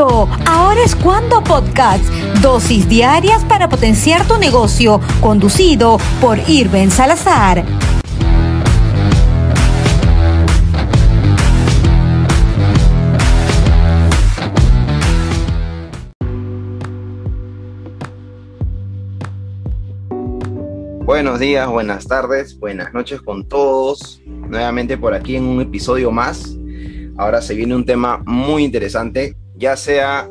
Ahora es cuando podcast. Dosis diarias para potenciar tu negocio. Conducido por Irben Salazar. Buenos días, buenas tardes, buenas noches con todos. Nuevamente por aquí en un episodio más. Ahora se viene un tema muy interesante, ya sea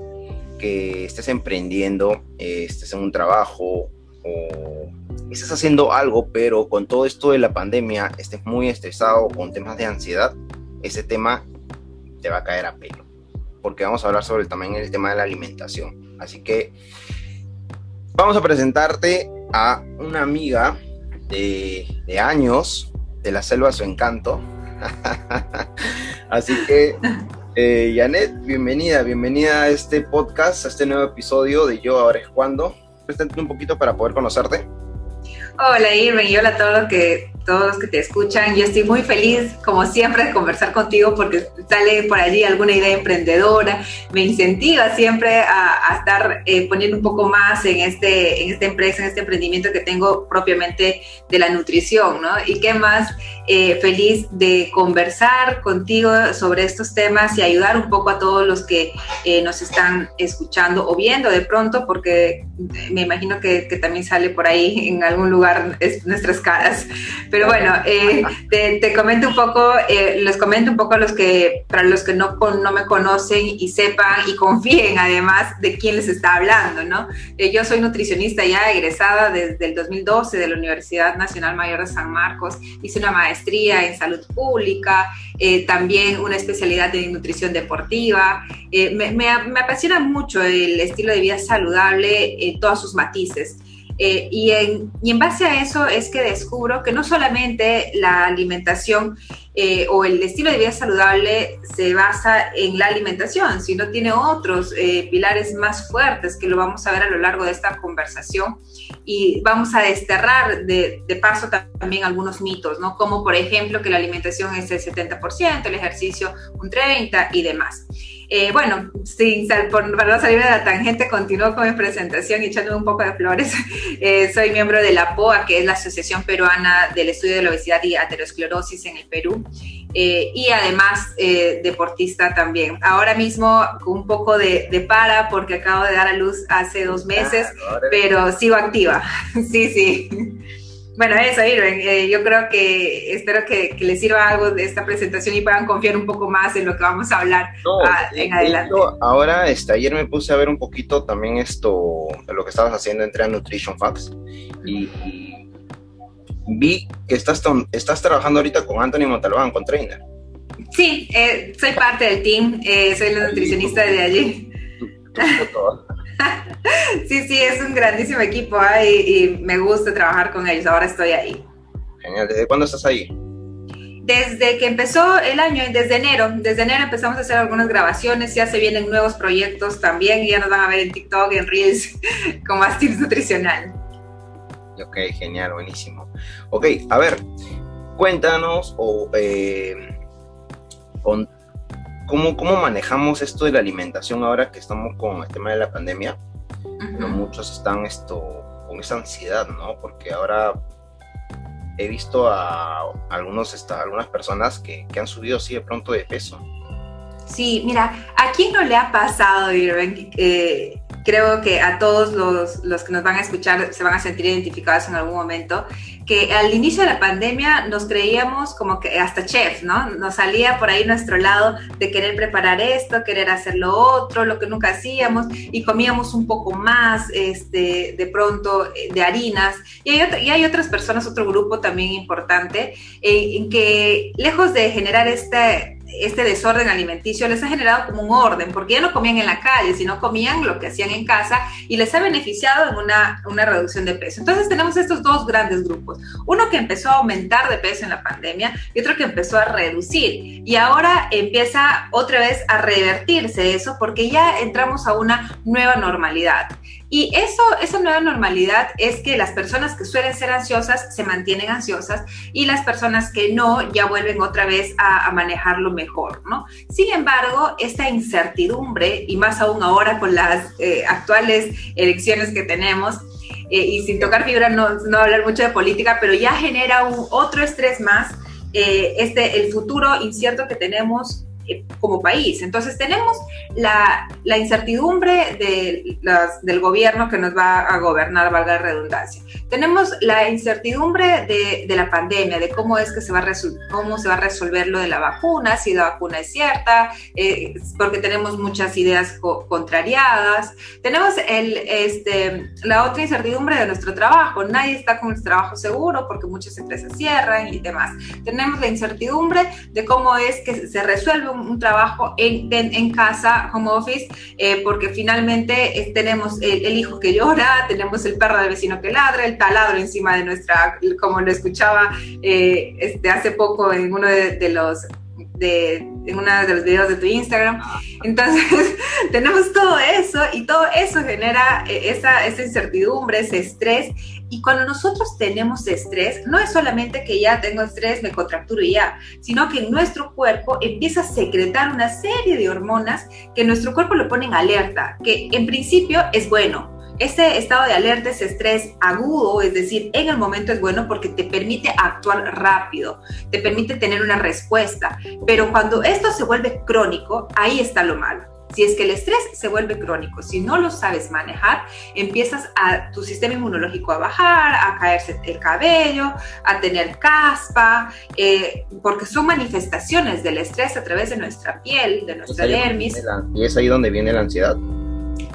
que estés emprendiendo, estés en un trabajo o estés haciendo algo, pero con todo esto de la pandemia estés muy estresado con temas de ansiedad, ese tema te va a caer a pelo. Porque vamos a hablar sobre también el tema de la alimentación. Así que vamos a presentarte a una amiga de, años de la selva su encanto. Así que, eh, Janet, bienvenida, bienvenida a este podcast, a este nuevo episodio de Yo Ahora es Cuando. Preséntate un poquito para poder conocerte. Hola Irving y hola a todos los que todos los que te escuchan. Yo estoy muy feliz, como siempre, de conversar contigo porque sale por allí alguna idea emprendedora. Me incentiva siempre a, estar eh, poniendo un poco más en, este, en esta empresa, en este emprendimiento que tengo propiamente de la nutrición, ¿no? Y qué más eh, feliz de conversar contigo sobre estos temas y ayudar un poco a todos los que eh, nos están escuchando o viendo de pronto, porque me imagino que, que también sale por ahí en algún lugar nuestras caras. Pero bueno, eh, te, comento un poco, eh, les comento un poco a los que, para los que no, no me conocen y sepan y confíen además de quién les está hablando, ¿no? Eh, yo soy nutricionista ya egresada desde el 2012 de la Universidad Nacional Mayor de San Marcos. Hice una maestría en salud pública, también una especialidad en nutrición deportiva. Me, me, apasiona mucho el estilo de vida saludable en todos sus matices. Eh, y, en, y, en, base a eso es que descubro que no solamente la alimentación eh, o el estilo de vida saludable se basa en la alimentación, sino tiene otros eh, pilares más fuertes que lo vamos a ver a lo largo de esta conversación y vamos a desterrar de, de paso también algunos mitos, ¿no? Como por ejemplo que la alimentación es el 70%, el ejercicio un 30% y demás. Eh, bueno, sin por, para no salir de la tangente, continúo con mi presentación echándome un poco de flores. Eh, soy miembro de la POA, que es la Asociación Peruana del Estudio de la Obesidad y Aterosclerosis en el Perú. Eh, y además deportista también. Ahora mismo un poco de, de, para porque acabo de dar a luz hace dos meses, pero sigo activa. sí, sí. Bueno, eso, Irving. Eh, yo creo que espero que, les sirva algo de esta presentación y puedan confiar un poco más en lo que vamos a hablar ah, en adelante. ahora, este, ayer me puse a ver un poquito también esto, de lo que estabas haciendo entre a Nutrition Facts y, vi que estás, estás trabajando ahorita con Anthony Montalbán, con Trainer. Sí, eh, soy parte del team, eh, soy la nutricionista de allí. sí, sí, es un grandísimo equipo y, me gusta trabajar con ellos. Ahora estoy ahí. Genial. ¿Desde cuándo estás ahí? Desde que empezó el año, desde enero, desde enero empezamos a hacer algunas grabaciones, ya se vienen nuevos proyectos también, y ya nos van a ver en TikTok, en Reels, con más tips nutricional. Ok, genial, buenísimo. Ok, a ver, cuéntanos o eh, con ¿Cómo, ¿Cómo manejamos esto de la alimentación ahora que estamos con el tema de la pandemia? muchos están esto, con esa ansiedad, ¿no? Porque ahora he visto a algunos, algunas personas que, que han subido así de pronto de peso. Sí, mira, ¿a quién no le ha pasado, Irving? Eh, creo que a todos los, los, que nos van a escuchar se van a sentir identificados en algún momento, que al inicio de la pandemia nos creíamos como que hasta chef, ¿no? Nos salía por ahí nuestro lado de querer preparar esto, querer hacer lo otro, lo que nunca hacíamos, y comíamos un poco más este, de pronto eh, de harinas. Y hay, y hay otras personas, otro grupo también importante, eh, en que lejos de generar este este desorden alimenticio les ha generado como un orden, porque ya no comían en la calle, sino comían lo que hacían en casa y les ha beneficiado en una, una reducción de peso. Entonces tenemos estos dos grandes grupos, uno que empezó a aumentar de peso en la pandemia y otro que empezó a reducir. Y ahora empieza otra vez a revertirse eso porque ya entramos a una nueva normalidad. Y eso, esa nueva normalidad es que las personas que suelen ser ansiosas se mantienen ansiosas y las personas que no ya vuelven otra vez a, manejarlo mejor, ¿no? Sin embargo, esta incertidumbre, y más aún ahora con las eh, actuales elecciones que tenemos, eh, y sin tocar fibra, no, no hablar mucho de política, pero ya genera un, otro estrés más, eh, este, el futuro incierto que tenemos como país. Entonces tenemos la, la incertidumbre de del gobierno que nos va a gobernar, valga la redundancia. Tenemos la incertidumbre de, de la pandemia, de cómo es que se va, a cómo se va a resolver lo de la vacuna, si la vacuna es cierta, eh, porque tenemos muchas ideas contrariadas. Tenemos el, este, la otra incertidumbre de nuestro trabajo. Nadie está con el trabajo seguro porque muchas empresas cierran y demás. Tenemos la incertidumbre de cómo es que se resuelve un un, trabajo en, casa, home office, eh, porque finalmente eh, tenemos el, hijo que llora, tenemos el perro del vecino que ladra, el taladro encima de nuestra, como lo escuchaba eh, este, hace poco en uno de los de, en uno de los videos de tu Instagram. Entonces, tenemos todo eso y todo eso genera eh, esa, esa incertidumbre, ese estrés. Y cuando nosotros tenemos estrés, no es solamente que ya tengo estrés, me contracturo ya, sino que nuestro cuerpo empieza a secretar una serie de hormonas que nuestro cuerpo lo pone en alerta, que en principio es bueno, este estado de alerta, ese estrés agudo, es decir, en el momento es bueno porque te permite actuar rápido, te permite tener una respuesta, pero cuando esto se vuelve crónico, ahí está lo malo. Si es que el estrés se vuelve crónico, si no lo sabes manejar, empiezas a tu sistema inmunológico a bajar, a caerse el cabello, a tener caspa, eh, porque son manifestaciones del estrés a través de nuestra piel, de nuestra dermis. y es ahí donde viene la ansiedad.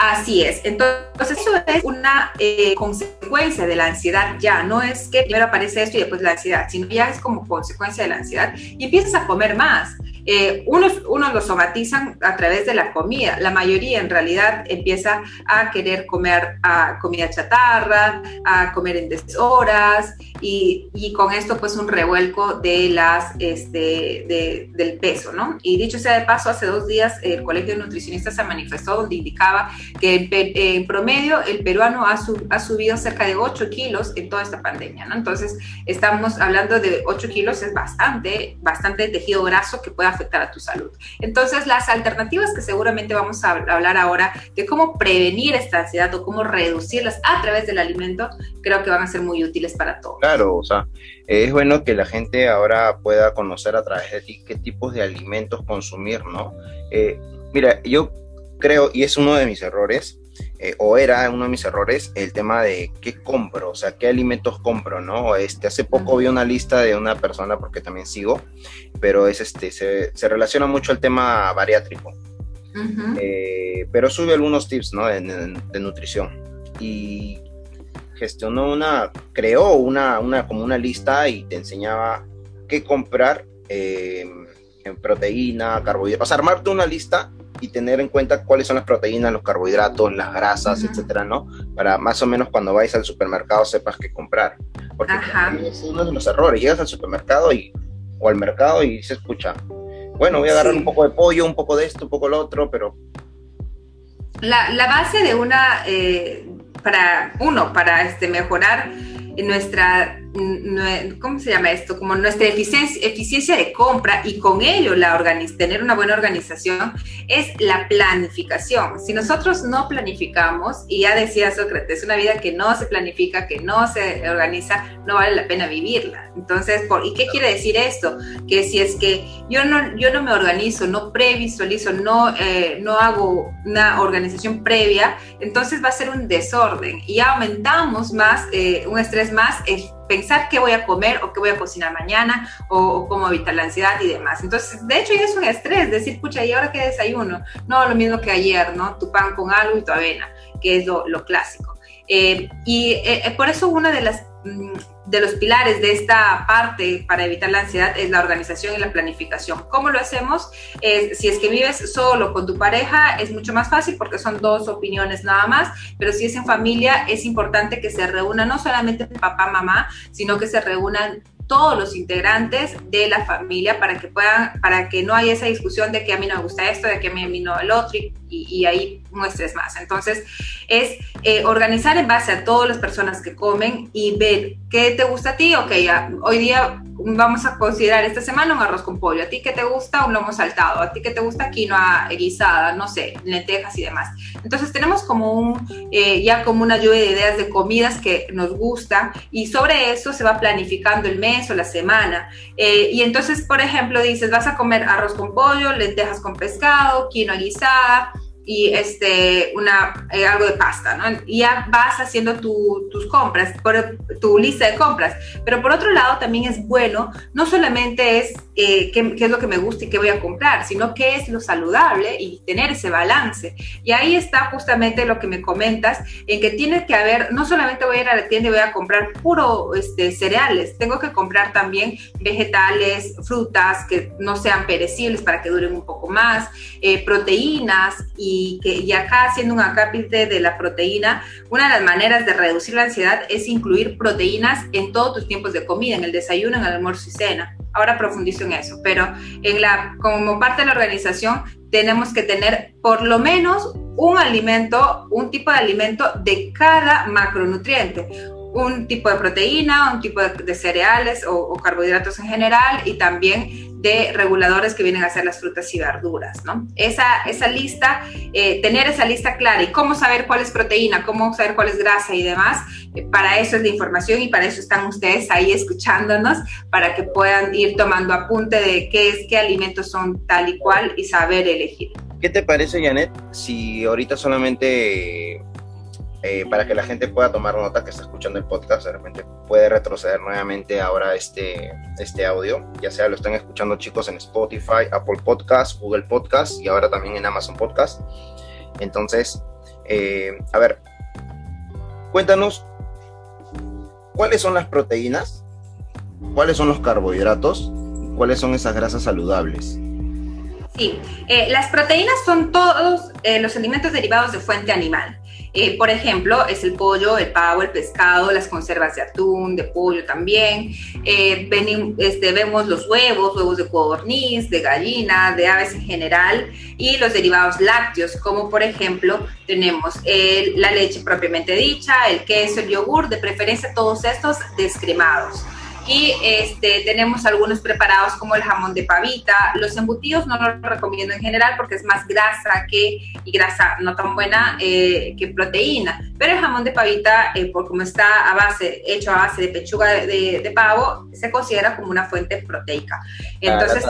Así es. Entonces, eso es una eh, consecuencia de la ansiedad ya. No es que primero aparece esto y después la ansiedad, sino ya es como consecuencia de la ansiedad y empiezas a comer más. Eh, unos, unos lo somatizan a través de la comida, la mayoría en realidad empieza a querer comer a comida chatarra, a comer en deshoras y, y, con esto pues un revuelco de las, este, del peso, ¿no? Y dicho sea de paso, hace dos días el Colegio de Nutricionistas se manifestó donde indicaba que en, promedio el peruano ha, ha subido cerca de 8 kilos en toda esta pandemia, ¿no? Entonces estamos hablando de 8 kilos, es bastante, bastante tejido graso que pueda afectar a tu salud. Entonces, las alternativas que seguramente vamos a hablar ahora de cómo prevenir esta ansiedad o cómo reducirlas a través del alimento, creo que van a ser muy útiles para todos. Claro, o sea, es bueno que la gente ahora pueda conocer a través de ti qué tipos de alimentos consumir, ¿no? Eh, mira, yo creo, y es uno de mis errores, eh, o era uno de mis errores, el tema de qué compro, o sea, qué alimentos compro, ¿no? Este, hace poco vi una lista de una persona, porque también sigo, pero es este, se, se relaciona mucho al tema bariátrico. Eh, pero sube algunos tips, ¿no? De, de, nutrición. Y gestionó una, creó una, una, como una lista y te enseñaba qué comprar eh, en proteína, carbohidratos, o sea, armarte una lista y tener en cuenta cuáles son las proteínas, los carbohidratos, las grasas, etcétera, ¿no? Para más o menos cuando vais al supermercado sepas qué comprar. Porque es uno de los errores. Llegas al supermercado y, o al mercado y se escucha, bueno, voy a agarrar un poco de pollo, un poco de esto, un poco lo otro, pero... La, la base de una, eh, para, uno, para este, mejorar nuestra ¿cómo se llama esto? Como nuestra eficiencia, de compra y con ello la tener una buena organización es la planificación. Si nosotros no planificamos, y ya decía Sócrates, una vida que no se planifica, que no se organiza, no vale la pena vivirla. Entonces, ¿por, ¿y qué quiere decir esto? Que si es que yo no, yo no me organizo, no previsualizo, no, eh, no hago una organización previa, entonces va a ser un desorden y aumentamos más, eh, un estrés más pensar qué voy a comer o qué voy a cocinar mañana o, cómo evitar la ansiedad y demás. Entonces, de hecho, ya es un estrés decir, pucha, ¿y ahora qué desayuno? No, lo mismo que ayer, ¿no? Tu pan con algo y tu avena, que es lo, clásico. Eh, y eh, eh, por eso una de las mm, de los pilares de esta parte para evitar la ansiedad es la organización y la planificación. ¿Cómo lo hacemos? si es que vives solo con tu pareja, es mucho más fácil porque son dos opiniones nada más, pero si es en familia, es importante que se reúnan no solamente papá, mamá, sino que se reúnan todos los integrantes de la familia para que puedan, para que no haya esa discusión de que a mí no me gusta esto, de que a mí, no el otro y, ahí un estrés más. Entonces, es eh, organizar en base a todas las personas que comen y ver qué te gusta a ti. Ok, ya, hoy día vamos a considerar esta semana un arroz con pollo. ¿A ti qué te gusta? Un lomo saltado. ¿A ti qué te gusta? Quinoa guisada, no sé, lentejas y demás. Entonces tenemos como un, eh, ya como una lluvia de ideas de comidas que nos gusta y sobre eso se va planificando el mes o la semana. Eh, y entonces, por ejemplo, dices, vas a comer arroz con pollo, lentejas con pescado, quinoa guisada, y este, una, eh, algo de pasta, ¿no? Y ya vas haciendo tus compras, por, tu lista de compras. Pero por otro lado, también es bueno, no solamente es eh, qué, qué, es lo que me gusta y qué voy a comprar, sino qué es lo saludable y tener ese balance. Y ahí está justamente lo que me comentas, en que tiene que haber, no solamente voy a ir a la tienda y voy a comprar puro este, cereales, tengo que comprar también vegetales, frutas que no sean perecibles para que duren un poco más, eh, proteínas y y que y acá haciendo un acápite de la proteína, una de las maneras de reducir la ansiedad es incluir proteínas en todos tus tiempos de comida, en el desayuno, en el almuerzo y cena. Ahora profundizo en eso, pero en la, como parte de la organización tenemos que tener por lo menos un alimento, un tipo de alimento de cada macronutriente un tipo de proteína, un tipo de, cereales o, o, carbohidratos en general y también de reguladores que vienen a ser las frutas y verduras, ¿no? Esa, esa lista, eh, tener esa lista clara y cómo saber cuál es proteína, cómo saber cuál es grasa y demás, eh, para eso es la información y para eso están ustedes ahí escuchándonos, para que puedan ir tomando apunte de qué es, qué alimentos son tal y cual y saber elegir. ¿Qué te parece, Janet, si ahorita solamente eh, para que la gente pueda tomar nota que está escuchando el podcast, de repente puede retroceder nuevamente ahora este, este audio, ya sea lo están escuchando chicos en Spotify, Apple Podcast, Google Podcast y ahora también en Amazon Podcast. Entonces, eh, a ver, cuéntanos cuáles son las proteínas, cuáles son los carbohidratos, cuáles son esas grasas saludables. Sí, eh, las proteínas son todos los alimentos derivados de fuente animal. Eh, por ejemplo, es el pollo, el pavo, el pescado, las conservas de atún, de pollo también. Eh, este, vemos los huevos, huevos de codorniz, de gallina, de aves en general y los derivados lácteos, como por ejemplo tenemos la leche propiamente dicha, el queso, el yogur, de preferencia todos estos descremados y este, tenemos algunos preparados como el jamón de pavita. Los embutidos no los recomiendo en general porque es más grasa que, y grasa no tan buena eh, que proteína. Pero el jamón de pavita, eh, por como está a base, hecho a base de pechuga de, pavo, se considera como una fuente proteica. Entonces,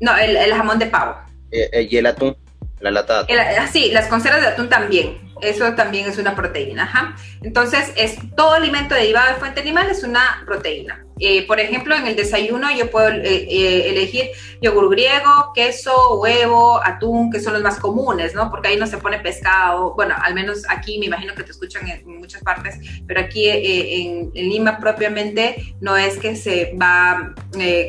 no, el, jamón de pavo. Eh, y el atún, la lata de atún. Ah, sí, las conservas de atún también eso también es una proteína. Ajá. Entonces, es, todo alimento derivado de fuente animal es una proteína. Eh, por ejemplo, en el desayuno yo puedo eh, eh, elegir yogur griego, queso, huevo, atún, que son los más comunes, ¿no? Porque ahí no se pone pescado. Bueno, al menos aquí me imagino que te escuchan en, muchas partes, pero aquí en, Lima propiamente no es que se va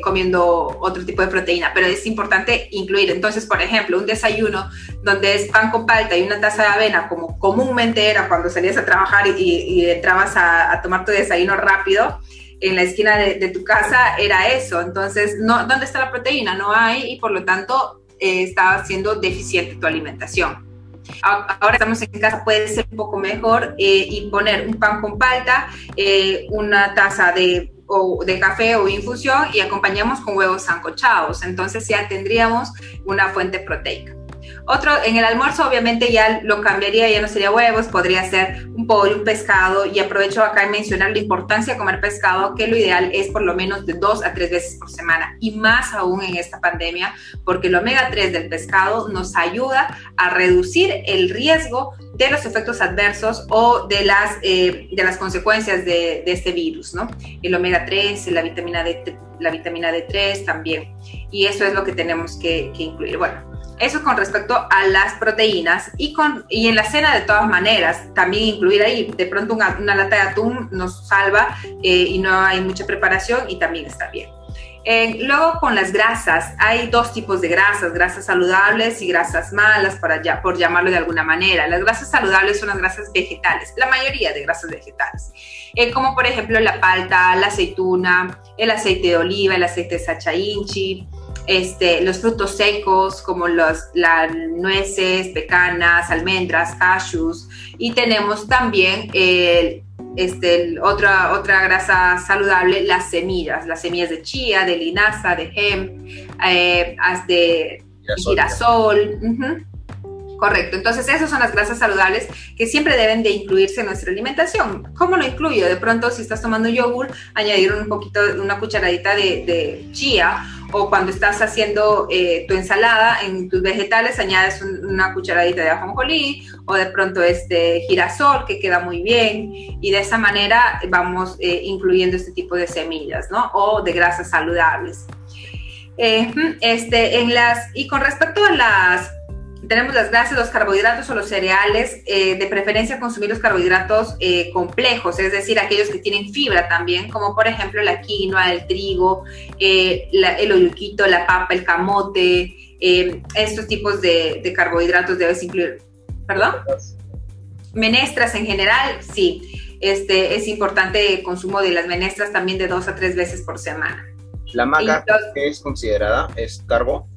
comiendo otro tipo de proteína, pero es importante incluir. Entonces, por ejemplo, un desayuno donde es pan con palta y una taza de avena, como comúnmente era cuando salías a trabajar y, entrabas a, a tomar tu desayuno rápido en la esquina de, tu casa era eso. Entonces, no, ¿dónde está la proteína? No hay y por lo tanto eh, estaba siendo deficiente tu alimentación. Ahora estamos en casa, puede ser un poco mejor eh, y poner un pan con palta, eh, una taza de, de café o infusión y acompañamos con huevos sancochados. Entonces ya tendríamos una fuente proteica. Otro, en el almuerzo obviamente ya lo cambiaría, ya no sería huevos, podría ser un pollo, un pescado y aprovecho acá en mencionar la importancia de comer pescado, que lo ideal es por lo menos de dos a tres veces por semana y más aún en esta pandemia, porque el omega 3 del pescado nos ayuda a reducir el riesgo de los efectos adversos o de las, eh, de las consecuencias de, de, este virus, ¿no? El omega 3, la vitamina D, la vitamina D3 también. Y eso es lo que tenemos que, incluir. Bueno, eso con respecto a las proteínas y, con, y en la cena de todas maneras, también incluir ahí, de pronto una, lata de atún nos salva eh, y no hay mucha preparación y también está bien. Luego con las grasas, hay dos tipos de grasas, grasas saludables y grasas malas, para por llamarlo de alguna manera. Las grasas saludables son las grasas vegetales, la mayoría de grasas vegetales, eh, como por ejemplo la palta, la aceituna, el aceite de oliva, el aceite de sacha inchi, este, los frutos secos como las nueces, pecanas, almendras, cashews y tenemos también el este, otra, otra grasa saludable, las semillas, las semillas de chía, de linaza, de hemp, eh, de girasol. Correcto, entonces esas son las grasas saludables que siempre deben de incluirse en nuestra alimentación. ¿Cómo lo incluyo? De pronto si estás tomando yogur, añadir un poquito, una cucharadita de, de chía o cuando estás haciendo eh, tu ensalada en tus vegetales añades una cucharadita de ajonjolí o de pronto este girasol que queda muy bien y de esa manera vamos eh, incluyendo este tipo de semillas, ¿no? O de grasas saludables. Eh, este, en las, y con respecto a las tenemos las grasas, los carbohidratos o los cereales, eh, de preferencia consumir los carbohidratos eh, complejos, es decir, aquellos que tienen fibra también, como por ejemplo la quinoa, el trigo, eh, el oyuquito, la papa, el camote, estos tipos de, carbohidratos debes incluir. ¿Perdón? Menestras en general, sí. Este, es importante el consumo de las menestras también de dos a tres veces por semana. ¿La maca es considerada? ¿Es carbo?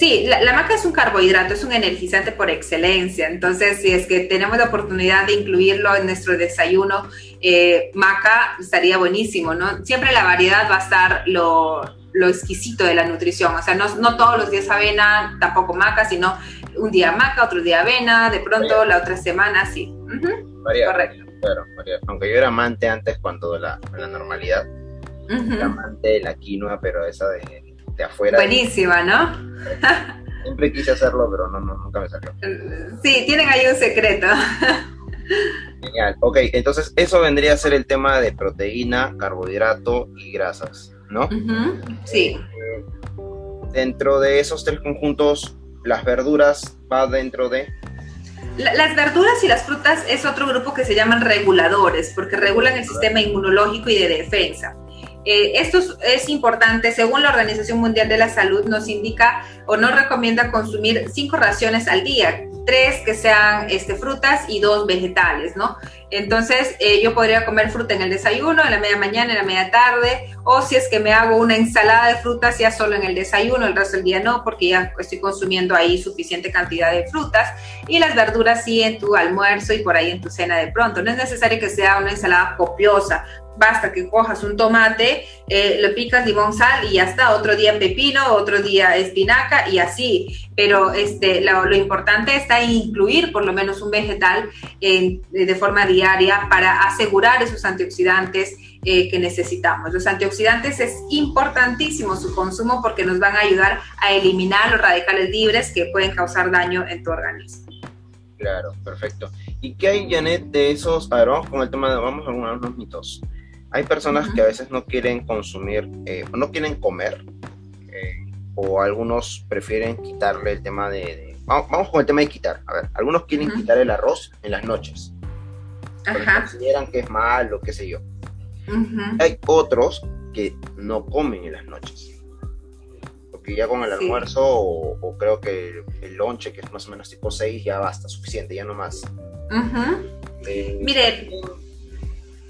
Sí, la, maca es un carbohidrato, es un energizante por excelencia. Entonces, si es que tenemos la oportunidad de incluirlo en nuestro desayuno, eh, maca estaría buenísimo, ¿no? Siempre la variedad va a estar lo, exquisito de la nutrición. O sea, no, todos los días avena, tampoco maca, sino un día maca, otro día avena, de pronto la otra semana sí. Correcto. Claro, Aunque yo era amante antes cuando la, la normalidad, era amante de la quinoa, pero esa de afuera. Buenísima, ¿no? Siempre quise hacerlo, pero no, nunca me salió. Sí, tienen ahí un secreto. Genial. Ok, entonces eso vendría a ser el tema de proteína, carbohidrato y grasas, ¿no? Sí. Eh, dentro de esos tres conjuntos, las verduras va dentro de... Las verduras y las frutas es otro grupo que se llaman reguladores, porque regulan el sistema inmunológico y de defensa. Eh, esto es, importante, según la Organización Mundial de la Salud, nos indica o nos recomienda consumir cinco raciones al día, tres que sean este, frutas y dos vegetales, ¿no? Entonces, eh, yo podría comer fruta en el desayuno, en la media mañana, en la media tarde, o si es que me hago una ensalada de frutas, ya solo en el desayuno, el resto del día no, porque ya estoy consumiendo ahí suficiente cantidad de frutas, y las verduras sí en tu almuerzo y por ahí en tu cena de pronto. No es necesario que sea una ensalada copiosa, basta que cojas un tomate, eh, lo picas limón, sal y ya está. Otro día pepino, otro día espinaca y así. Pero este, lo, importante está incluir por lo menos un vegetal de forma diaria para asegurar esos antioxidantes eh, que necesitamos. Los antioxidantes es importantísimo su consumo porque nos van a ayudar a eliminar los radicales libres que pueden causar daño en tu organismo. Claro, perfecto. ¿Y qué hay, Janet, de esos? Vamos con el tema de, vamos a algunos mitos. Hay personas que a veces no quieren consumir, eh, no quieren comer, eh, o algunos prefieren quitarle el tema de, vamos, con el tema de quitar. A ver, algunos quieren quitar el arroz en las noches. Ajá. consideran que es malo, qué sé yo. Hay otros que no comen en las noches. Porque ya con el almuerzo o, creo que el lonche, que es más o menos tipo 6, ya basta, suficiente, ya no más. Eh, Mire,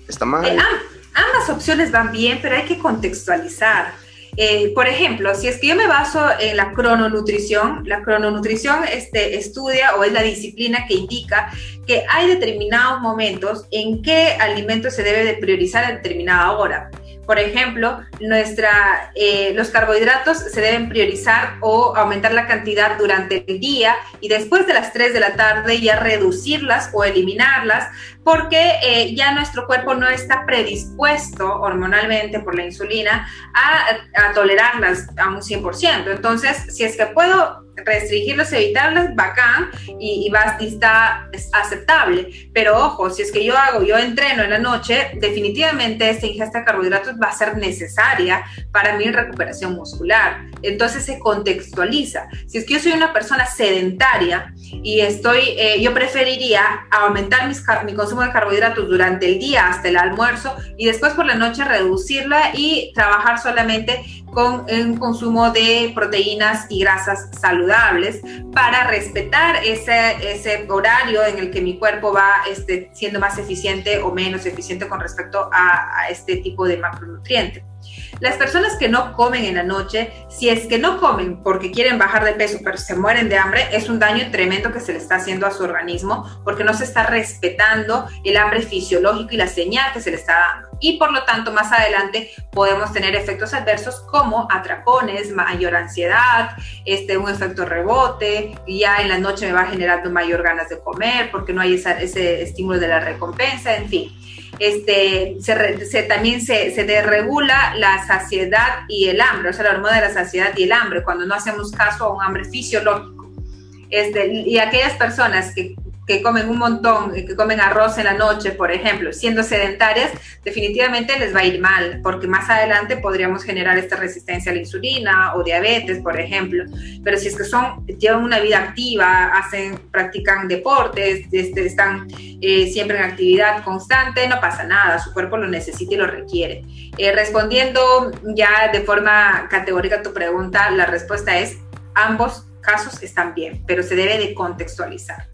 está mal. Ah, ambas opciones van bien, pero hay que contextualizar. Eh, por ejemplo, si es que yo me baso en la crononutrición, la crononutrición este, estudia o es la disciplina que indica que hay determinados momentos en qué alimento se debe de priorizar a determinada hora. Por ejemplo, nuestra, eh, los carbohidratos se deben priorizar o aumentar la cantidad durante el día y después de las 3 de la tarde ya reducirlas o eliminarlas porque eh, ya nuestro cuerpo no está predispuesto hormonalmente por la insulina a, a tolerarlas a un 100%. Entonces, si es que puedo restringirlos, evitarlos, bacán, y, y, está aceptable. Pero ojo, si es que yo hago, yo entreno en la noche, definitivamente esta ingesta de carbohidratos va a ser necesaria para mi recuperación muscular. Entonces se contextualiza. Si es que yo soy una persona sedentaria y estoy, eh, yo preferiría aumentar mi consumo de carbohidratos durante el día hasta el almuerzo y después por la noche reducirla y trabajar solamente con un consumo de proteínas y grasas saludables para respetar ese, ese horario en el que mi cuerpo va este, siendo más eficiente o menos eficiente con respecto a, a este tipo de macronutrientes. Las personas que no comen en la noche, si es que no comen porque quieren bajar de peso, pero se mueren de hambre, es un daño tremendo que se le está haciendo a su organismo porque no se está respetando el hambre fisiológico y la señal que se le está dando. Y por lo tanto, más adelante podemos tener efectos adversos como atracones, mayor ansiedad, este, un efecto rebote, ya en la noche me va generando mayor ganas de comer porque no hay ese estímulo de la recompensa, en fin este, se, también se, se desregula la saciedad y el hambre, o sea, la hormona de la saciedad y el hambre, cuando no hacemos caso a un hambre fisiológico. Este, y aquellas personas que que comen un montón, que comen arroz en la noche, por ejemplo, siendo sedentarias, definitivamente les va a ir mal, porque más adelante podríamos generar esta resistencia a la insulina o diabetes, por ejemplo. Pero si es que son, llevan una vida activa, hacen, practican deportes, este, están eh, siempre en actividad constante, no pasa nada, su cuerpo lo necesita y lo requiere. Eh, respondiendo ya de forma categórica a tu pregunta, la respuesta es ambos casos están bien, pero se debe de contextualizar.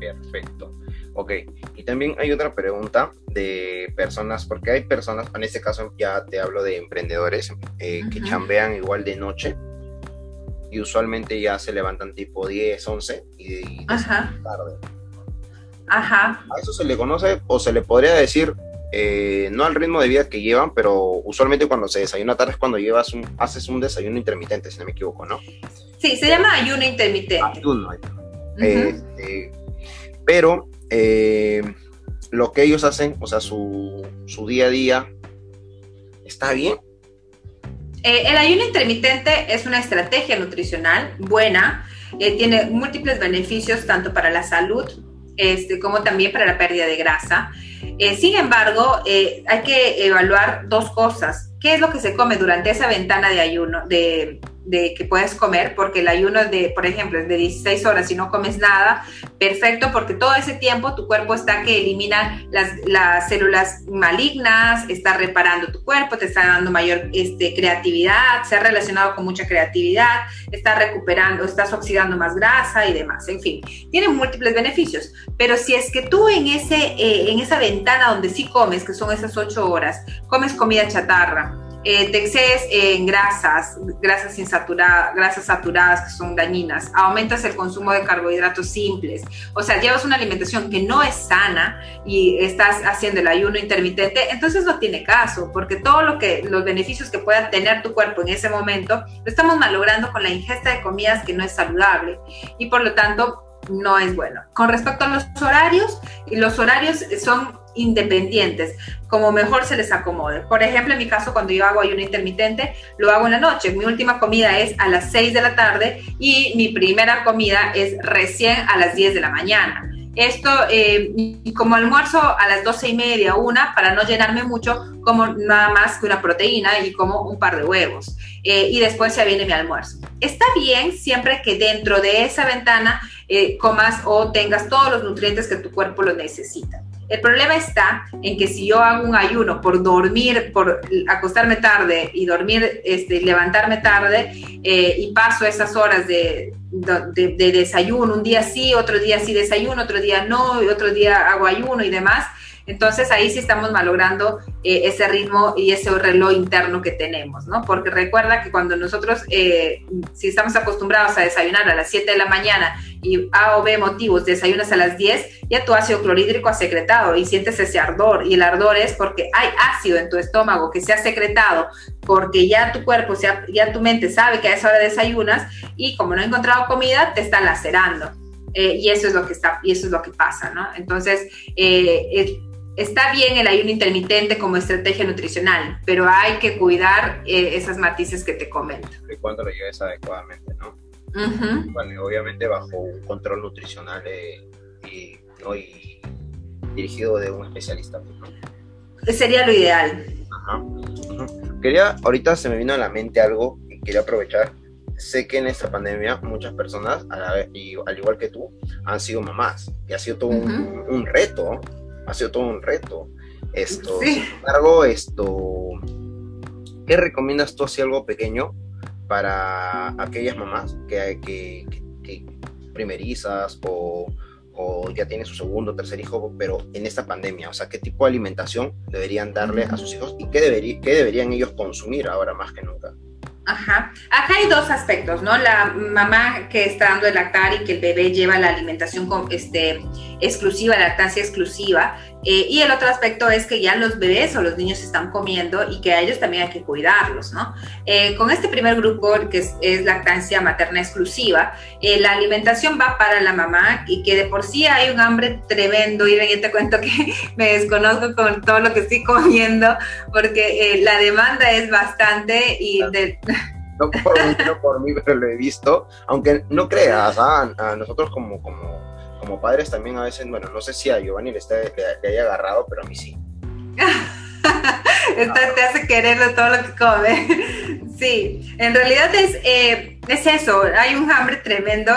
Perfecto. Ok, y también hay otra pregunta de personas, porque hay personas, en este caso ya te hablo de emprendedores eh, que chambean igual de noche y usualmente ya se levantan tipo 10, 11 y, Ajá. tarde. Ajá. A eso se le conoce o se le podría decir, eh, no al ritmo de vida que llevan, pero usualmente cuando se desayuna tarde es cuando llevas un, haces un desayuno intermitente, si no me equivoco, ¿no? Sí, se llama ayuno intermitente. Ayuno. Este, pero eh, lo que ellos hacen, o sea, su, su día a día, está bien. Eh, el ayuno intermitente es una estrategia nutricional buena, eh, tiene múltiples beneficios tanto para la salud este, como también para la pérdida de grasa. sin embargo, hay que evaluar dos cosas. ¿Qué es lo que se come durante esa ventana de ayuno, de, de que puedes comer, porque el ayuno de, por ejemplo, es de 16 horas y no comes nada, perfecto, porque todo ese tiempo tu cuerpo está que elimina las, las células malignas, está reparando tu cuerpo, te está dando mayor este, creatividad, se ha relacionado con mucha creatividad, está recuperando, estás oxidando más grasa y demás, en fin, tiene múltiples beneficios, pero si es que tú en, ese, eh, en esa ventana donde sí comes, que son esas 8 horas, comes comida chatarra, eh, te excedes en grasas, grasas insaturadas, grasas saturadas que son dañinas, aumentas el consumo de carbohidratos simples, o sea, llevas una alimentación que no es sana y estás haciendo el ayuno intermitente, entonces no tiene caso, porque todo lo que los beneficios que pueda tener tu cuerpo en ese momento lo estamos malogrando con la ingesta de comidas que no es saludable. Y por lo tanto no es bueno. Con respecto a los horarios, los horarios son independientes, como mejor se les acomode. Por ejemplo, en mi caso, cuando yo hago ayuno intermitente, lo hago en la noche. Mi última comida es a las 6 de la tarde y mi primera comida es recién a las 10 de la mañana. Esto, eh, como almuerzo a las 12 y media, una, para no llenarme mucho, como nada más que una proteína y como un par de huevos. Eh, y después ya viene mi almuerzo. Está bien siempre que dentro de esa ventana eh, comas o tengas todos los nutrientes que tu cuerpo lo necesita. El problema está en que si yo hago un ayuno por dormir, por acostarme tarde y dormir, este, levantarme tarde eh, y paso esas horas de, de, desayuno, un día sí, otro día sí desayuno, otro día no, y otro día hago ayuno y demás, entonces ahí sí estamos malogrando eh, ese ritmo y ese reloj interno que tenemos, ¿no? Porque recuerda que cuando nosotros, eh, si estamos acostumbrados a desayunar a las 7 de la mañana y A o B motivos desayunas a las 10, ya tu ácido clorhídrico ha secretado y sientes ese ardor. Y el ardor es porque hay ácido en tu estómago que se ha secretado porque ya tu cuerpo, ya tu mente sabe que a esa hora desayunas y como no ha encontrado comida, te está lacerando. Eh, y eso es lo que está y eso es lo que pasa, ¿no? Entonces, eh, está bien el ayuno intermitente como estrategia nutricional, pero hay que cuidar eh, esas matices que te comento. Y cuando lo lleves adecuadamente, ¿no? obviamente bajo un control nutricional eh, y, dirigido de un especialista. ¿no? Sería lo ideal. Ajá. Quería, ahorita se me vino a la mente algo y quería aprovechar. Sé que en esta pandemia muchas personas, al igual que tú, han sido mamás y ha sido todo un, un reto ha sido todo un reto. Esto, sin embargo, esto, ¿qué recomiendas tú si algo pequeño para aquellas mamás que, que, que, primerizas o, o, ya tienen su segundo o tercer hijo, pero en esta pandemia? O sea, ¿qué tipo de alimentación deberían darle a sus hijos y qué, debería, qué deberían ellos consumir ahora más que nunca? Ajá. Acá hay dos aspectos, ¿no? La mamá que está dando el lactar y que el bebé lleva la alimentación este, exclusiva, lactancia exclusiva, eh, y el otro aspecto es que ya los bebés o los niños están comiendo y que a ellos también hay que cuidarlos, ¿no? Eh, con este primer grupo, que es, lactancia materna exclusiva, eh, la alimentación va para la mamá y que de por sí hay un hambre tremendo. Y yo te cuento que me desconozco con todo lo que estoy comiendo porque la demanda es bastante y de... No por mí, no por mí, pero lo he visto. Aunque no creas, ¿ah? a nosotros como, como como padres también a veces, bueno, no sé si a Giovanni le, está, le, haya agarrado, pero a mí sí. Esto te hace quererlo todo lo que come. Sí, en realidad es, eh, es eso, hay un hambre tremendo.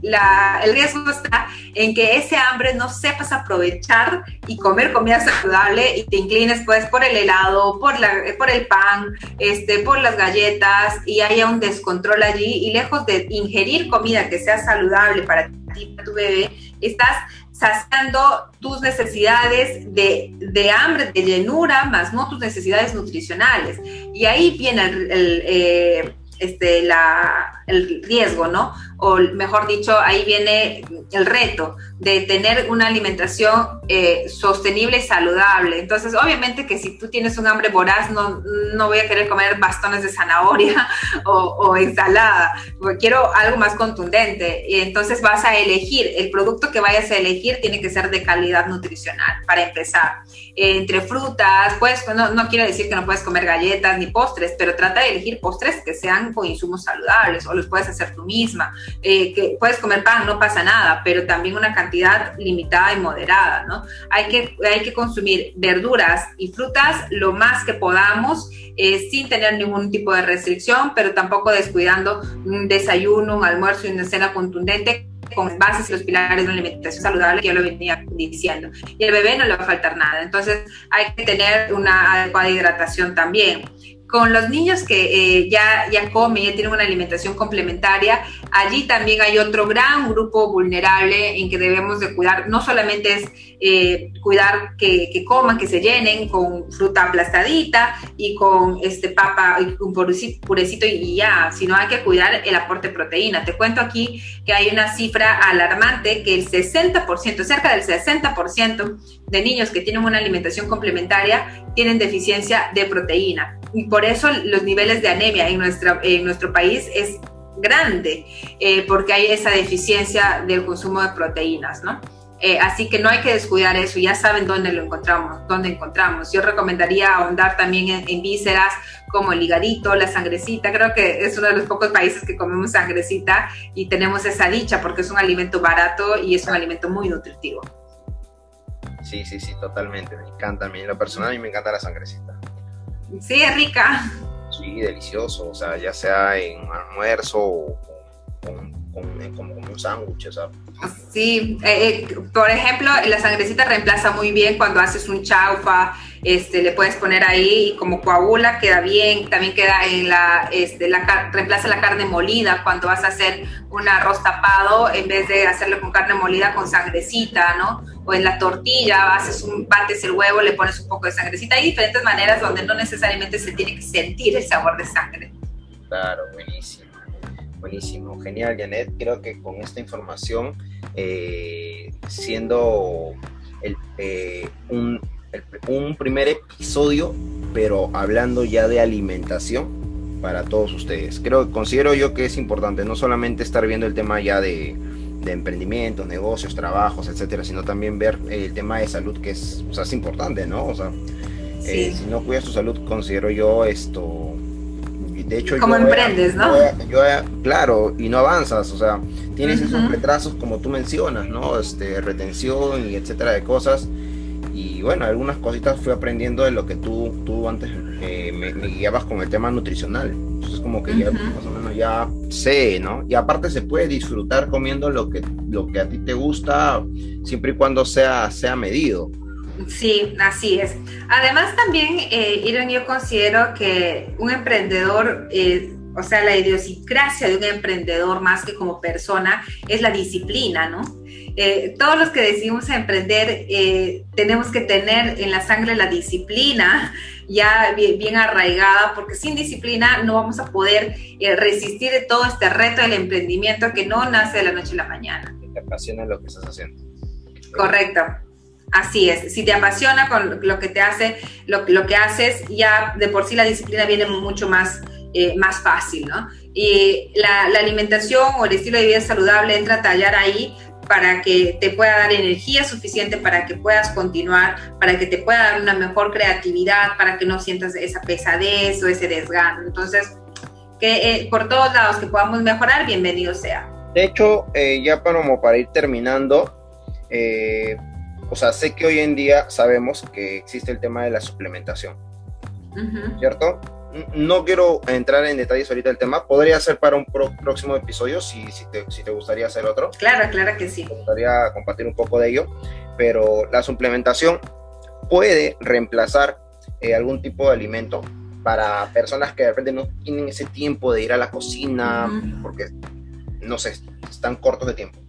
La, el riesgo está en que ese hambre no sepas aprovechar y comer comida saludable y te inclines pues por el helado, por, la, por el pan, este, por las galletas y haya un descontrol allí y lejos de ingerir comida que sea saludable para ti, para tu bebé, estás saciando tus necesidades de, hambre, de llenura, más no tus necesidades nutricionales. Y ahí viene el, eh, este, la, el riesgo, ¿no? O mejor dicho, ahí viene el reto de tener una alimentación eh, sostenible y saludable. Entonces, obviamente que si tú tienes un hambre voraz, no, no voy a querer comer bastones de zanahoria o, o ensalada, porque quiero algo más contundente. Y entonces vas a elegir, el producto que vayas a elegir tiene que ser de calidad nutricional, para empezar. entre frutas, pues, no, no quiero decir que no puedes comer galletas ni postres, pero trata de elegir postres que sean con insumos saludables o los puedes hacer tú misma. Eh, que puedes comer pan, no pasa nada, pero también una cantidad limitada y moderada, ¿no? Hay que, hay que consumir verduras y frutas lo más que podamos, eh, sin tener ningún tipo de restricción, pero tampoco descuidando un desayuno, un almuerzo y una cena contundente con bases y los pilares de una alimentación saludable que yo lo venía diciendo. Y el bebé no le va a faltar nada. Entonces hay que tener una adecuada hidratación también con los niños que eh, ya, ya comen, ya tienen una alimentación complementaria, allí también hay otro gran grupo vulnerable en que debemos de cuidar, no solamente es eh, cuidar que, coman, que se llenen con fruta aplastadita y con este papa, un purecito y ya, sino hay que cuidar el aporte de proteína. Te cuento aquí que hay una cifra alarmante que el 60%, cerca del 60% de niños que tienen una alimentación complementaria tienen deficiencia de proteína y por eso los niveles de anemia en, nuestra, en nuestro país es grande, eh, porque hay esa deficiencia del consumo de proteínas, ¿no? Eh, así que no hay que descuidar eso, ya saben dónde lo encontramos, dónde encontramos. Yo recomendaría ahondar también en, vísceras como el higadito, la sangrecita. Creo que es uno de los pocos países que comemos sangrecita y tenemos esa dicha porque es un alimento barato y es un alimento muy nutritivo. Sí, sí, sí, totalmente. Me encanta a mí. Lo personal, a mí me encanta la sangrecita. Sí, es rica. Sí, delicioso, o sea, ya sea en almuerzo o como un sándwich. Sí, eh, eh, por ejemplo, la sangrecita reemplaza muy bien cuando haces un chaufa, este, le puedes poner ahí y como coagula queda bien, también queda en la, este, la, reemplaza la carne molida cuando vas a hacer un arroz tapado, en vez de hacerlo con carne molida con sangrecita, ¿no? O en la tortilla, haces un, bates el huevo, le pones un poco de sangrecita. Hay diferentes maneras donde no necesariamente se tiene que sentir el sabor de sangre. Claro, buenísimo. Buenísimo, genial, Janet. Creo que con esta información, eh, siendo eh, un, un primer episodio, pero hablando ya de alimentación para todos ustedes. Creo, considero yo que es importante no solamente estar viendo el tema ya de, de emprendimientos, negocios, trabajos, etcétera, sino también ver el tema de salud que es, o sea, es importante, ¿no? O sea, eh, si no cuidas tu salud, considero yo esto de hecho, como emprendes, ¿no? claro, y no avanzas, o sea, tienes esos retrasos como tú mencionas, ¿no? Este, retención y etcétera de cosas. Y bueno, algunas cositas fui aprendiendo de lo que tú, tú antes eh, me, guiabas con el tema nutricional. Entonces como que ya más o menos ya sé, ¿no? Y aparte se puede disfrutar comiendo lo que, lo que a ti te gusta siempre y cuando sea, sea medido. Sí, así es. Además también, eh, yo considero que un emprendedor, eh, o sea, la idiosincrasia de un emprendedor más que como persona es la disciplina, ¿no? Eh, todos los que decidimos emprender eh, tenemos que tener en la sangre la disciplina ya bien, arraigada, porque sin disciplina no vamos a poder resistir de todo este reto del emprendimiento que no nace de la noche a la mañana. Te apasiona lo que estás haciendo. Correcto. Así es, si te apasiona con lo que te hace, lo, que haces, ya de por sí la disciplina viene mucho más, eh, más fácil, ¿no? Y la, alimentación o el estilo de vida saludable entra a tallar ahí para que te pueda dar energía suficiente para que puedas continuar, para que te pueda dar una mejor creatividad, para que no sientas esa pesadez o ese desgano. Entonces, que eh, por todos lados que podamos mejorar, bienvenido sea. De hecho, eh, ya para, como para ir terminando, o sea, sé que hoy en día sabemos que existe el tema de la suplementación, ¿cierto? No quiero entrar en detalles ahorita del tema, podría ser para un próximo episodio si, si, te, gustaría hacer otro. Claro, claro que sí. Me gustaría compartir un poco de ello, pero la suplementación puede reemplazar eh, algún tipo de alimento para personas que de repente no tienen ese tiempo de ir a la cocina, porque, no sé, están cortos de tiempo.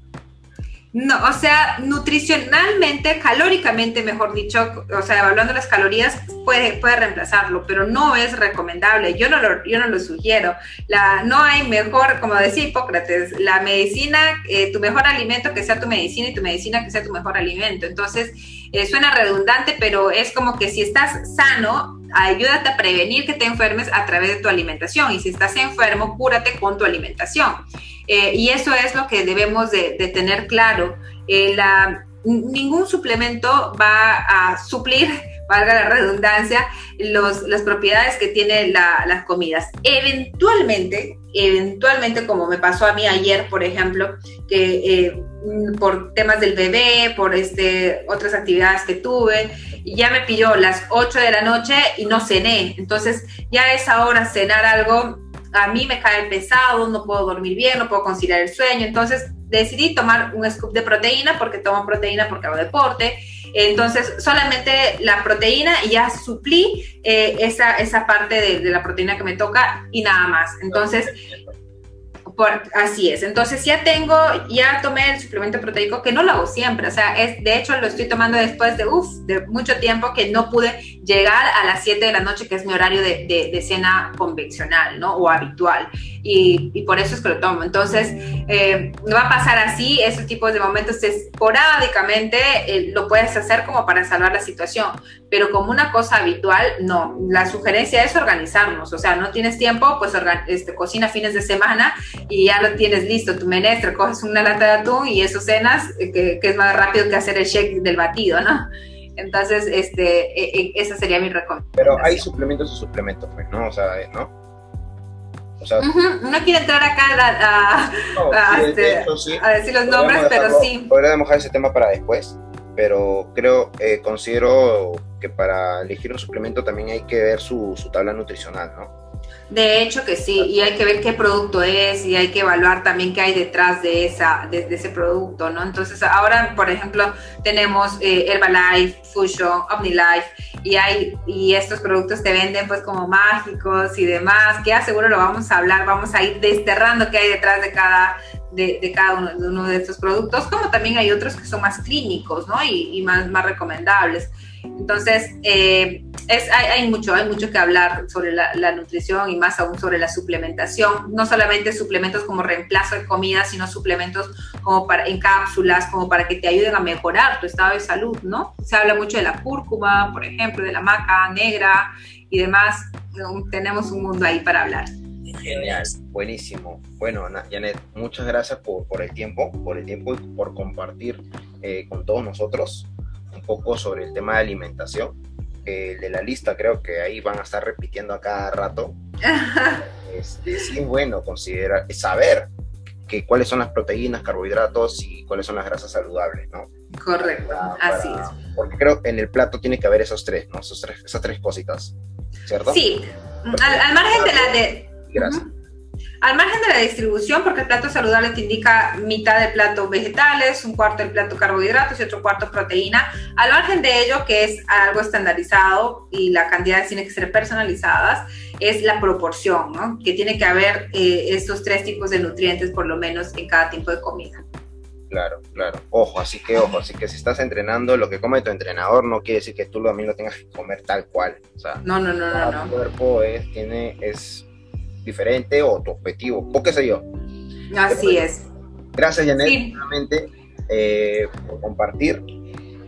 No, o sea, nutricionalmente, calóricamente, mejor dicho, o sea, evaluando las calorías, puede, puede reemplazarlo, pero no es recomendable. Yo no lo, yo no lo sugiero. La, no hay mejor, como decía Hipócrates, la medicina, eh, tu mejor alimento que sea tu medicina y tu medicina que sea tu mejor alimento. Entonces, eh, suena redundante, pero es como que si estás sano, ayúdate a prevenir que te enfermes a través de tu alimentación. Y si estás enfermo, cúrate con tu alimentación. Eh, y eso es lo que debemos de, tener claro. Eh, ningún suplemento va a suplir, valga la redundancia, las propiedades que tienen las comidas. Eventualmente, eventualmente, como me pasó a mí ayer, por ejemplo, que eh, por temas del bebé, por este, otras actividades que tuve, ya me pilló las 8 de la noche y no cené. Entonces, ya es ahora cenar algo a mí me cae pesado, no puedo dormir bien, no puedo conciliar el sueño, entonces decidí tomar un scoop de proteína porque tomo proteína porque hago deporte, entonces solamente la proteína y ya suplí eh, esa, esa parte de, la proteína que me toca y nada más. Entonces así es. Entonces ya tengo, ya tomé el suplemento proteico que no lo hago siempre. O sea, es, de hecho lo estoy tomando después de, uf, de mucho tiempo que no pude llegar a las 7 de la noche, que es mi horario de, de, cena convencional, ¿no? O habitual. Y, y, por eso es que lo tomo. Entonces, eh, va a pasar así. Esos tipos de momentos esporádicamente eh, lo puedes hacer como para salvar la situación. Pero como una cosa habitual, no. La sugerencia es organizarnos. O sea, no tienes tiempo, pues este, cocina fines de semana y ya lo tienes listo, tu menestra, coges una lata de atún y eso cenas, eh, que, es más rápido que hacer el shake del batido, ¿no? Entonces, este, e, e, esa sería mi recomendación. Pero hay suplementos y suplementos, pues, ¿no? O sea, ¿no? O sea, No quiero entrar acá a, este, decir los nombres, pero sí. Podría dejar ese tema para después, pero creo, eh, considero que para elegir un suplemento también hay que ver su, su tabla nutricional, ¿no? De hecho que sí, y hay que ver qué producto es y hay que evaluar también qué hay detrás de, esa, de, ese producto, ¿no? Entonces ahora, por ejemplo, tenemos eh, Herbalife, Fusion, OmniLife y, hay, y estos productos te venden pues como mágicos y demás, que seguro lo vamos a hablar, vamos a ir desterrando qué hay detrás de cada, de, cada uno de, uno de, estos productos, como también hay otros que son más clínicos, ¿no? Y, y más, más recomendables. Entonces, eh, es, hay, mucho, hay mucho que hablar sobre la, nutrición y más aún sobre la suplementación. No solamente suplementos como reemplazo de comida, sino suplementos como para, en cápsulas, como para que te ayuden a mejorar tu estado de salud, ¿no? Se habla mucho de la cúrcuma, por ejemplo, de la maca negra y demás. Tenemos un mundo ahí para hablar. Genial, buenísimo. Bueno, Janet, muchas gracias por, el tiempo, por el tiempo y por compartir eh, con todos nosotros un poco sobre el tema de alimentación. el de la lista creo que ahí van a estar repitiendo a cada rato. este, sí es bueno considerar, saber que cuáles son las proteínas, carbohidratos y cuáles son las grasas saludables, ¿no? Correcto, así es. Porque creo que en el plato tiene que haber esos tres, ¿no? Esos tres, esas tres cositas, ¿cierto? Sí, al, margen de la de... Gracias. Al margen de la distribución, porque el plato saludable te indica mitad del plato vegetales, un cuarto del plato carbohidratos y otro cuarto proteína, al margen de ello, que es algo estandarizado y la cantidad tiene que ser personalizadas, es la proporción, ¿no? Que tiene que haber eh, estos tres tipos de nutrientes por lo menos en cada tipo de comida. Claro, claro. Ojo, así que ojo, así que si estás entrenando, lo que come tu entrenador no quiere decir que tú también lo tengas que comer tal cual. O sea, no, no, no, no. Tu cuerpo es, tiene, es diferente o tu objetivo, o qué sé yo. Así es. Gracias, Janet, nuevamente, eh, por compartir.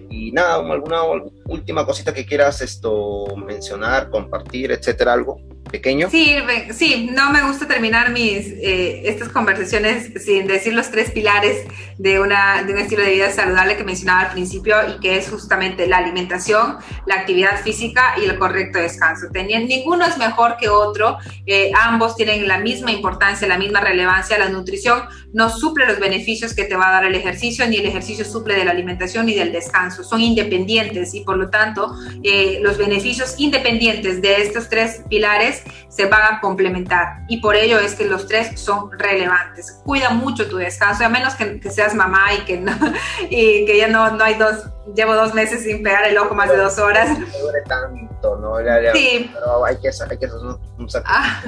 Y nada, alguna última cosita que quieras esto mencionar, compartir, etcétera, algo pequeño. Sí, sí, no me gusta terminar mis eh, estas conversaciones sin decir los tres pilares de, una, de un estilo de vida saludable que mencionaba al principio y que es justamente la alimentación, la actividad física y el correcto descanso. Tenían, ninguno es mejor que otro, eh, ambos tienen la misma importancia, la misma relevancia. La nutrición no suple los beneficios que te va a dar el ejercicio, ni el ejercicio suple de la alimentación ni del descanso. Son independientes y por lo tanto eh, los beneficios independientes de estos tres pilares se van a complementar y por ello es que los tres son relevantes. Cuida mucho tu descanso, a menos que, seas mamá y que, no, y que ya no, no hay dos, llevo dos meses sin pegar el ojo más de dos horas. No tanto, ¿no? sí. Pero hay que, hay que un, ah,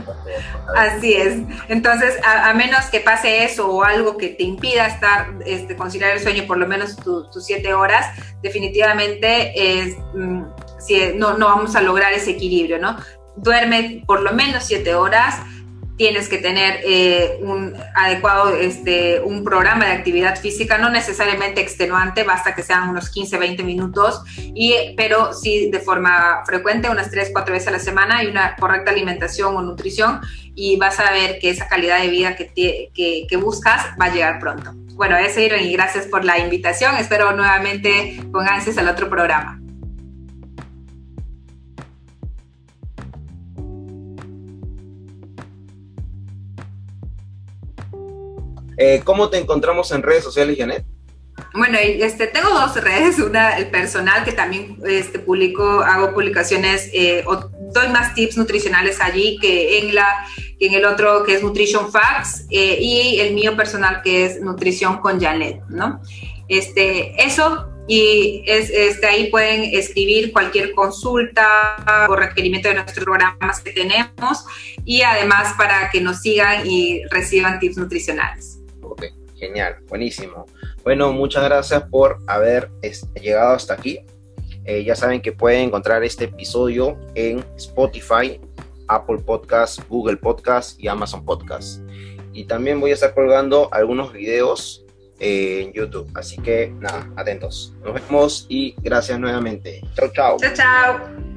Así es. Entonces, a, menos que pase eso o algo que te impida estar, este, conciliar el sueño por lo menos tus siete horas, definitivamente es... Mm, si, no, no vamos a lograr ese equilibrio, ¿no? Duerme por lo menos siete horas, tienes que tener eh, un adecuado, este, un programa de actividad física, no necesariamente extenuante, basta que sean unos 15, 20 minutos, y, pero sí de forma frecuente, unas 3, 4 veces a la semana, y una correcta alimentación o nutrición, y vas a ver que esa calidad de vida que, que, buscas va a llegar pronto. Bueno, eso, Iron, y gracias por la invitación. Espero nuevamente con ansias al otro programa. Eh, ¿Cómo te encontramos en redes sociales, Janet? Bueno, este, tengo dos redes, una el personal que también este, publico, hago publicaciones, eh, o doy más tips nutricionales allí que en, la, en el otro que es Nutrition Facts eh, y el mío personal que es Nutrición con Janet, ¿no? Este, eso y es, este, ahí pueden escribir cualquier consulta o requerimiento de nuestros programas que tenemos y además para que nos sigan y reciban tips nutricionales. Genial, buenísimo. Bueno, muchas gracias por haber llegado hasta aquí. Eh, ya saben que pueden encontrar este episodio en Spotify, Apple Podcasts, Google Podcasts y Amazon Podcasts. Y también voy a estar colgando algunos videos eh, en YouTube. Así que nada, atentos. Nos vemos y gracias nuevamente. Chao, chao. Chao, chao.